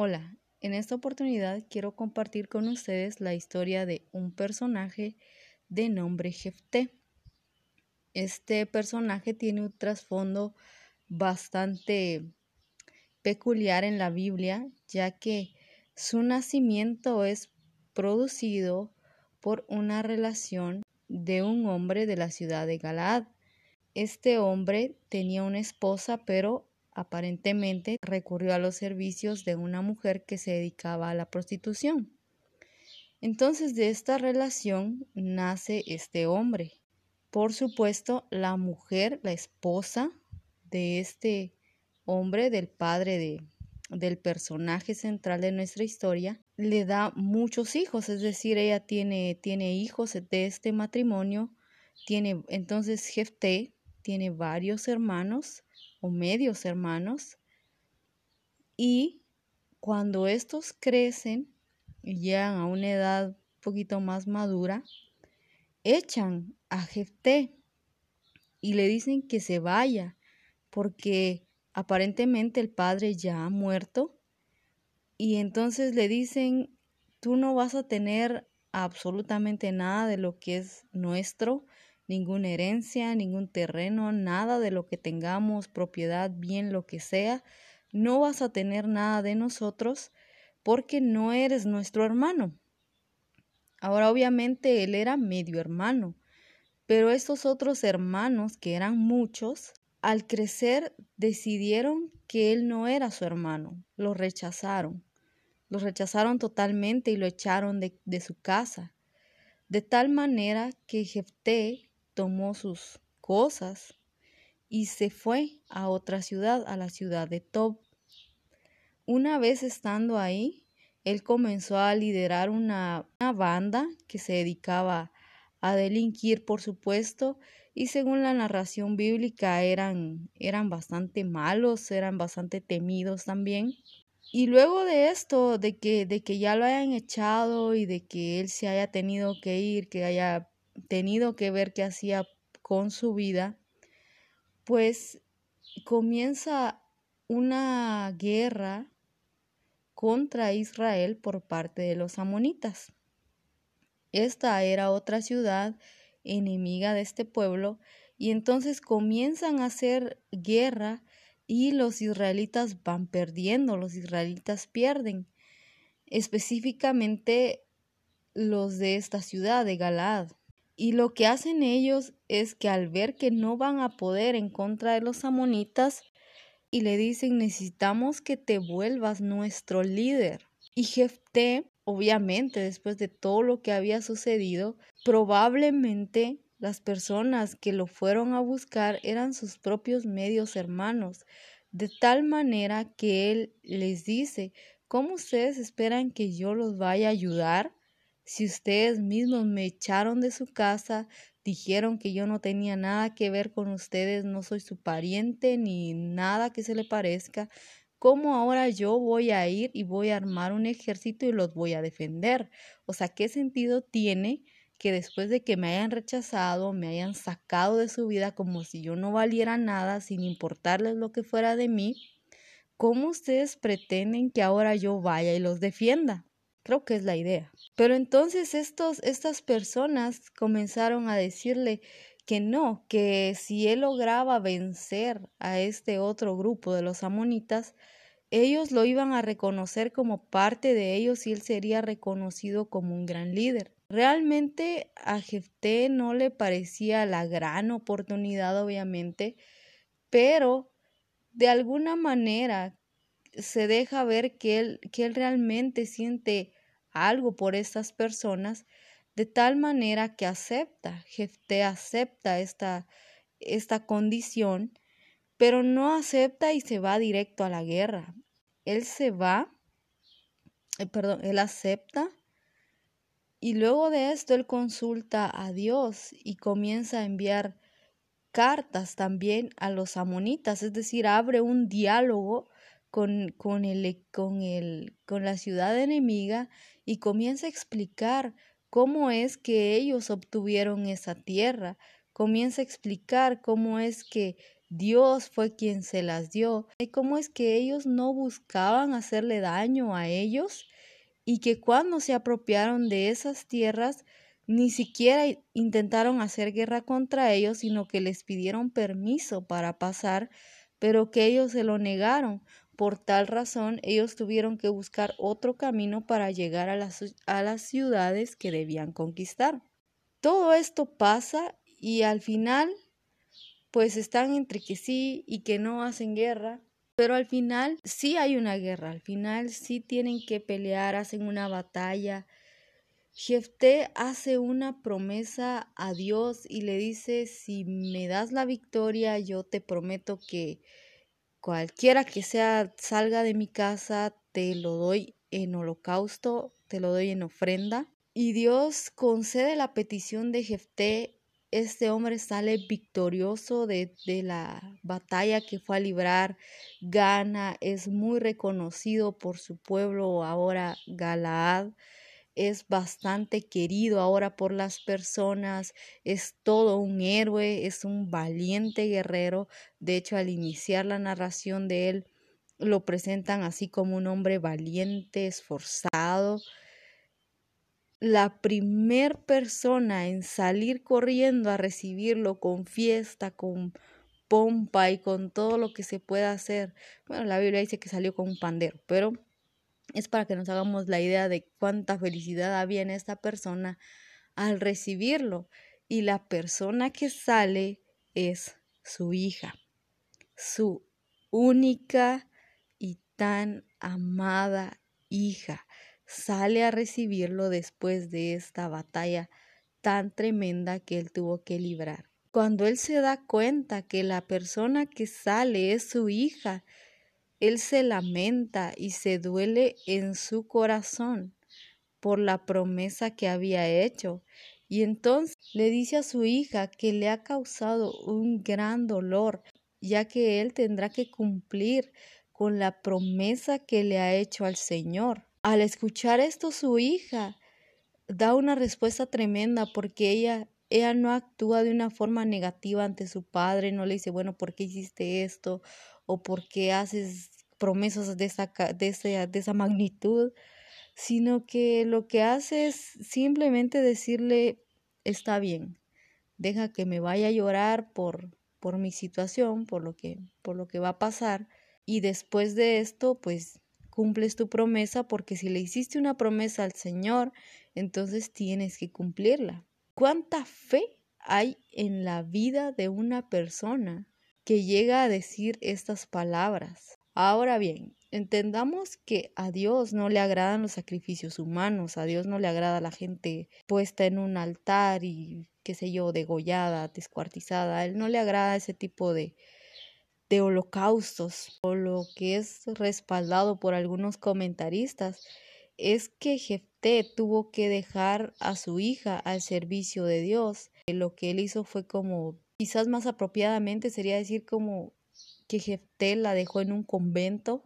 Hola, en esta oportunidad quiero compartir con ustedes la historia de un personaje de nombre Jefté. Este personaje tiene un trasfondo bastante peculiar en la Biblia, ya que su nacimiento es producido por una relación de un hombre de la ciudad de Galaad. Este hombre tenía una esposa, pero aparentemente recurrió a los servicios de una mujer que se dedicaba a la prostitución. Entonces de esta relación nace este hombre. Por supuesto, la mujer, la esposa de este hombre, del padre de, del personaje central de nuestra historia, le da muchos hijos, es decir, ella tiene, tiene hijos de este matrimonio, tiene entonces Jefté tiene varios hermanos o medios hermanos. Y cuando estos crecen y llegan a una edad un poquito más madura, echan a Jefté y le dicen que se vaya porque aparentemente el padre ya ha muerto. Y entonces le dicen tú no vas a tener absolutamente nada de lo que es nuestro ninguna herencia, ningún terreno, nada de lo que tengamos, propiedad, bien, lo que sea, no vas a tener nada de nosotros porque no eres nuestro hermano. Ahora obviamente él era medio hermano, pero estos otros hermanos, que eran muchos, al crecer decidieron que él no era su hermano, lo rechazaron, lo rechazaron totalmente y lo echaron de, de su casa, de tal manera que Jefté tomó sus cosas y se fue a otra ciudad, a la ciudad de Tob. Una vez estando ahí, él comenzó a liderar una, banda que se dedicaba a delinquir, por supuesto, y según la narración bíblica eran, eran bastante malos, eran bastante temidos también. Y luego de esto, de que, de que ya lo hayan echado y de que él se haya tenido que ir, que haya tenido que ver qué hacía con su vida, pues comienza una guerra contra Israel por parte de los amonitas. Esta era otra ciudad enemiga de este pueblo y entonces comienzan a hacer guerra y los israelitas van perdiendo, los israelitas pierden, específicamente los de esta ciudad de Galaad. Y lo que hacen ellos es que al ver que no van a poder en contra de los amonitas, y le dicen necesitamos que te vuelvas nuestro líder. Y Jefté, obviamente, después de todo lo que había sucedido, probablemente las personas que lo fueron a buscar eran sus propios medios hermanos, de tal manera que él les dice, ¿cómo ustedes esperan que yo los vaya a ayudar? Si ustedes mismos me echaron de su casa, dijeron que yo no tenía nada que ver con ustedes, no soy su pariente ni nada que se le parezca, ¿cómo ahora yo voy a ir y voy a armar un ejército y los voy a defender? O sea, ¿qué sentido tiene que después de que me hayan rechazado, me hayan sacado de su vida como si yo no valiera nada, sin importarles lo que fuera de mí, ¿cómo ustedes pretenden que ahora yo vaya y los defienda? Creo que es la idea. Pero entonces estos, estas personas comenzaron a decirle que no, que si él lograba vencer a este otro grupo de los amonitas, ellos lo iban a reconocer como parte de ellos y él sería reconocido como un gran líder. Realmente a Jefté no le parecía la gran oportunidad, obviamente, pero de alguna manera se deja ver que él, que él realmente siente algo por estas personas, de tal manera que acepta, Jefté acepta esta, esta condición, pero no acepta y se va directo a la guerra. Él se va, eh, perdón, él acepta y luego de esto él consulta a Dios y comienza a enviar cartas también a los amonitas, es decir, abre un diálogo con, con, el, con, el, con la ciudad enemiga y comienza a explicar cómo es que ellos obtuvieron esa tierra, comienza a explicar cómo es que Dios fue quien se las dio. ¿Y cómo es que ellos no buscaban hacerle daño a ellos? Y que cuando se apropiaron de esas tierras, ni siquiera intentaron hacer guerra contra ellos, sino que les pidieron permiso para pasar, pero que ellos se lo negaron. Por tal razón, ellos tuvieron que buscar otro camino para llegar a las, a las ciudades que debían conquistar. Todo esto pasa y al final pues están entre que sí y que no hacen guerra, pero al final sí hay una guerra, al final sí tienen que pelear, hacen una batalla. Jefté hace una promesa a Dios y le dice, si me das la victoria, yo te prometo que cualquiera que sea salga de mi casa, te lo doy en holocausto, te lo doy en ofrenda. Y Dios concede la petición de Jefté este hombre sale victorioso de, la batalla que fue a librar, gana, es muy reconocido por su pueblo ahora Galaad, es bastante querido ahora por las personas, es todo un héroe, es un valiente guerrero, de hecho al iniciar la narración de él lo presentan así como un hombre valiente, esforzado, la primer persona en salir corriendo a recibirlo con fiesta, con pompa y con todo lo que se pueda hacer. Bueno, la Biblia dice que salió con un pandero, pero es para que nos hagamos la idea de cuánta felicidad había en esta persona al recibirlo. Y la persona que sale es su hija, su única y tan amada hija sale a recibirlo después de esta batalla tan tremenda que él tuvo que librar. Cuando él se da cuenta que la persona que sale es su hija, él se lamenta y se duele en su corazón por la promesa que había hecho. Y entonces le dice a su hija que le ha causado un gran dolor, ya que él tendrá que cumplir con la promesa que le ha hecho al Señor. Al escuchar esto, su hija da una respuesta tremenda porque ella, ella no actúa de una forma negativa ante su padre, no le dice, bueno, ¿por qué hiciste esto? O ¿por qué haces promesas de esa, de de esa magnitud? sino que lo que hace es simplemente decirle, está bien, deja que me vaya a llorar por, por mi situación, por lo que, por lo que va a pasar, y después de esto, pues cumples tu promesa porque si le hiciste una promesa al Señor, entonces tienes que cumplirla. ¿Cuánta fe hay en la vida de una persona que llega a decir estas palabras? Ahora bien, entendamos que a Dios no le agradan los sacrificios humanos, a Dios no le agrada la gente puesta en un altar y qué sé yo, degollada, descuartizada, a Él no le agrada ese tipo de, de holocaustos, o lo que es respaldado por algunos comentaristas, es que Jefté tuvo que dejar a su hija al servicio de Dios. Lo que él hizo fue como, quizás más apropiadamente sería decir como que Jefté la dejó en un convento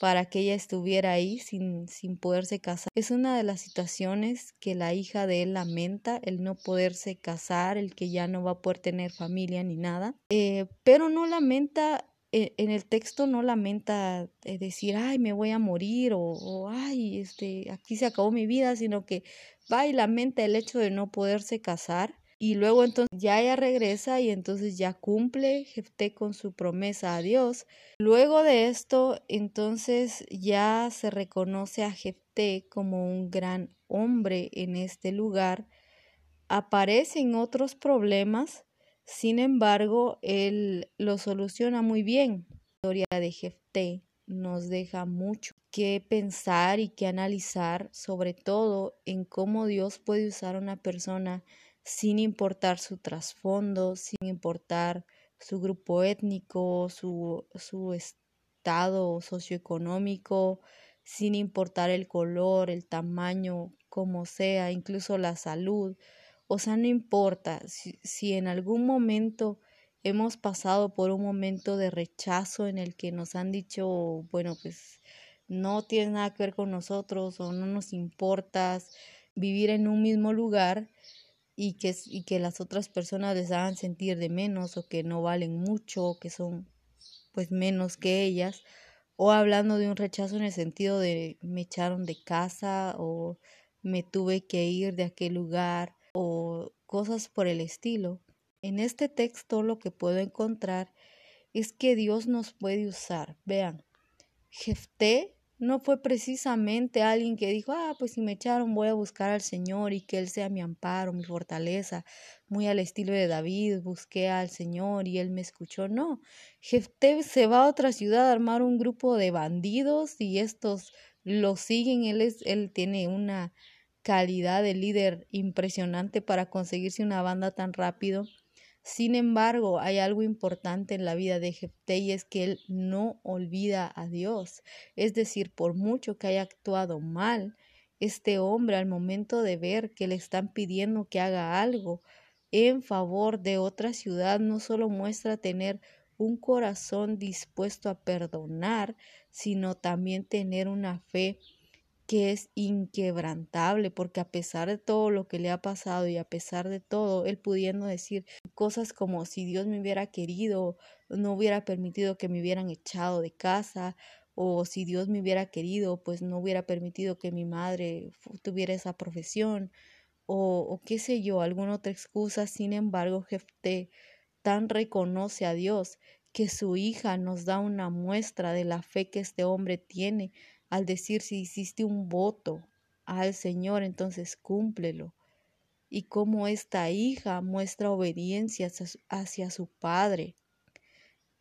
para que ella estuviera ahí sin, sin poderse casar. Es una de las situaciones que la hija de él lamenta, el no poderse casar, el que ya no va a poder tener familia ni nada, eh, pero no lamenta e, en el texto no lamenta eh, decir, ay, me voy a morir o, o, ay, este, aquí se acabó mi vida, sino que va y lamenta el hecho de no poderse casar y luego entonces ya ella regresa y entonces ya cumple Jefté con su promesa a Dios. Luego de esto, entonces ya se reconoce a Jefté como un gran hombre en este lugar. Aparecen otros problemas, sin embargo, él lo soluciona muy bien. La historia de Jefté nos deja mucho que pensar y que analizar, sobre todo en cómo Dios puede usar a una persona sin importar su trasfondo, sin importar su grupo étnico, su, su estado socioeconómico, sin importar el color, el tamaño, como sea, incluso la salud. O sea, no importa si, si en algún momento hemos pasado por un momento de rechazo en el que nos han dicho, bueno, pues no tienes nada que ver con nosotros o no nos importas vivir en un mismo lugar, y que, y que las otras personas les hagan sentir de menos o que no valen mucho o que son pues menos que ellas o hablando de un rechazo en el sentido de me echaron de casa o me tuve que ir de aquel lugar o cosas por el estilo. En este texto lo que puedo encontrar es que Dios nos puede usar. Vean, Jefté no fue precisamente alguien que dijo, ah, pues si me echaron voy a buscar al Señor y que Él sea mi amparo, mi fortaleza, muy al estilo de David, busqué al Señor y Él me escuchó. No, Jefté se va a otra ciudad a armar un grupo de bandidos y estos lo siguen, él, es, él tiene una calidad de líder impresionante para conseguirse una banda tan rápido sin embargo, hay algo importante en la vida de Jefté y es que él no olvida a Dios. Es decir, por mucho que haya actuado mal, este hombre al momento de ver que le están pidiendo que haga algo en favor de otra ciudad, no solo muestra tener un corazón dispuesto a perdonar, sino también tener una fe que es inquebrantable, porque a pesar de todo lo que le ha pasado y a pesar de todo, él pudiendo decir cosas como si Dios me hubiera querido, no hubiera permitido que me hubieran echado de casa, o si Dios me hubiera querido, pues no hubiera permitido que mi madre tuviera esa profesión, o, qué sé yo, alguna otra excusa. Sin embargo, Jefté tan reconoce a Dios que su hija nos da una muestra de la fe que este hombre tiene al decir si hiciste un voto al Señor, entonces cúmplelo. Y cómo esta hija muestra obediencia hacia su padre.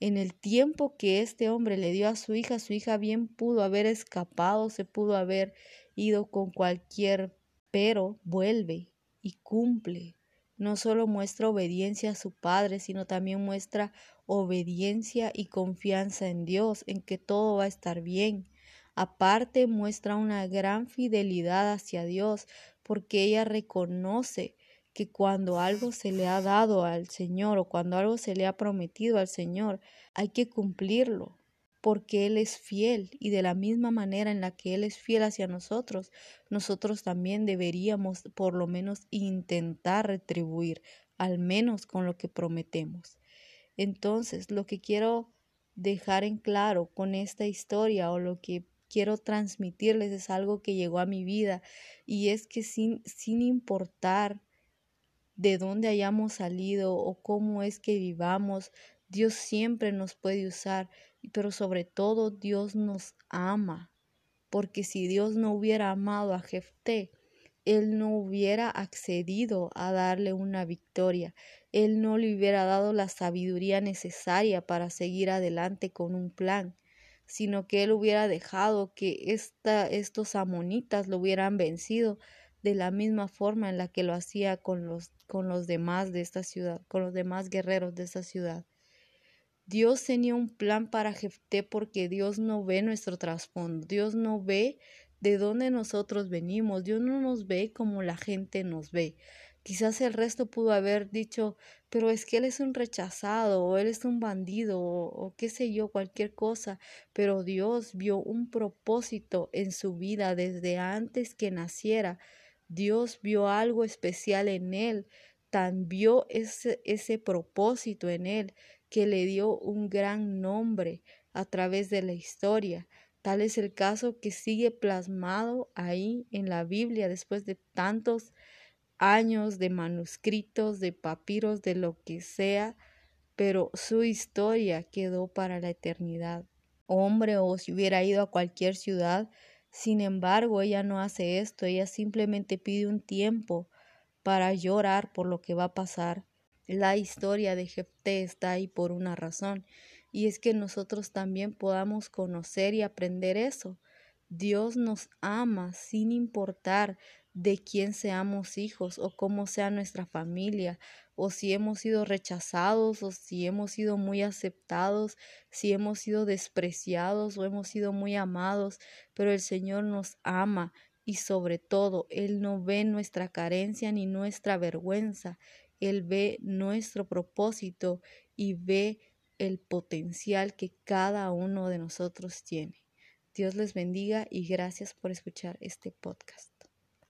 En el tiempo que este hombre le dio a su hija, su hija bien pudo haber escapado, se pudo haber ido con cualquier, pero vuelve y cumple. No solo muestra obediencia a su padre, sino también muestra obediencia y confianza en Dios, en que todo va a estar bien, Aparte muestra una gran fidelidad hacia Dios porque ella reconoce que cuando algo se le ha dado al Señor o cuando algo se le ha prometido al Señor, hay que cumplirlo porque Él es fiel y de la misma manera en la que Él es fiel hacia nosotros, nosotros también deberíamos por lo menos intentar retribuir, al menos con lo que prometemos. Entonces, lo que quiero dejar en claro con esta historia o lo que quiero transmitirles es algo que llegó a mi vida y es que sin, sin importar de dónde hayamos salido o cómo es que vivamos, Dios siempre nos puede usar, pero sobre todo Dios nos ama, porque si Dios no hubiera amado a Jefté, él no hubiera accedido a darle una victoria, él no le hubiera dado la sabiduría necesaria para seguir adelante con un plan sino que él hubiera dejado que esta, estos amonitas lo hubieran vencido de la misma forma en la que lo hacía con los, con los demás de esta ciudad, con los demás guerreros de esta ciudad. Dios tenía un plan para Jefté porque Dios no ve nuestro trasfondo, Dios no ve de dónde nosotros venimos, Dios no nos ve como la gente nos ve. Quizás el resto pudo haber dicho, pero es que él es un rechazado, o él es un bandido, o, qué sé yo, cualquier cosa. Pero Dios vio un propósito en su vida desde antes que naciera. Dios vio algo especial en él, tan vio ese, ese propósito en él que le dio un gran nombre a través de la historia. Tal es el caso que sigue plasmado ahí en la Biblia después de tantos años de manuscritos, de papiros, de lo que sea, pero su historia quedó para la eternidad. Hombre o si hubiera ido a cualquier ciudad, sin embargo, ella no hace esto, ella simplemente pide un tiempo para llorar por lo que va a pasar. La historia de Jefté está ahí por una razón, y es que nosotros también podamos conocer y aprender eso. Dios nos ama sin importar de quién seamos hijos o cómo sea nuestra familia o si hemos sido rechazados o si hemos sido muy aceptados, si hemos sido despreciados o hemos sido muy amados, pero el Señor nos ama y sobre todo Él no ve nuestra carencia ni nuestra vergüenza, Él ve nuestro propósito y ve el potencial que cada uno de nosotros tiene. Dios les bendiga y gracias por escuchar este podcast.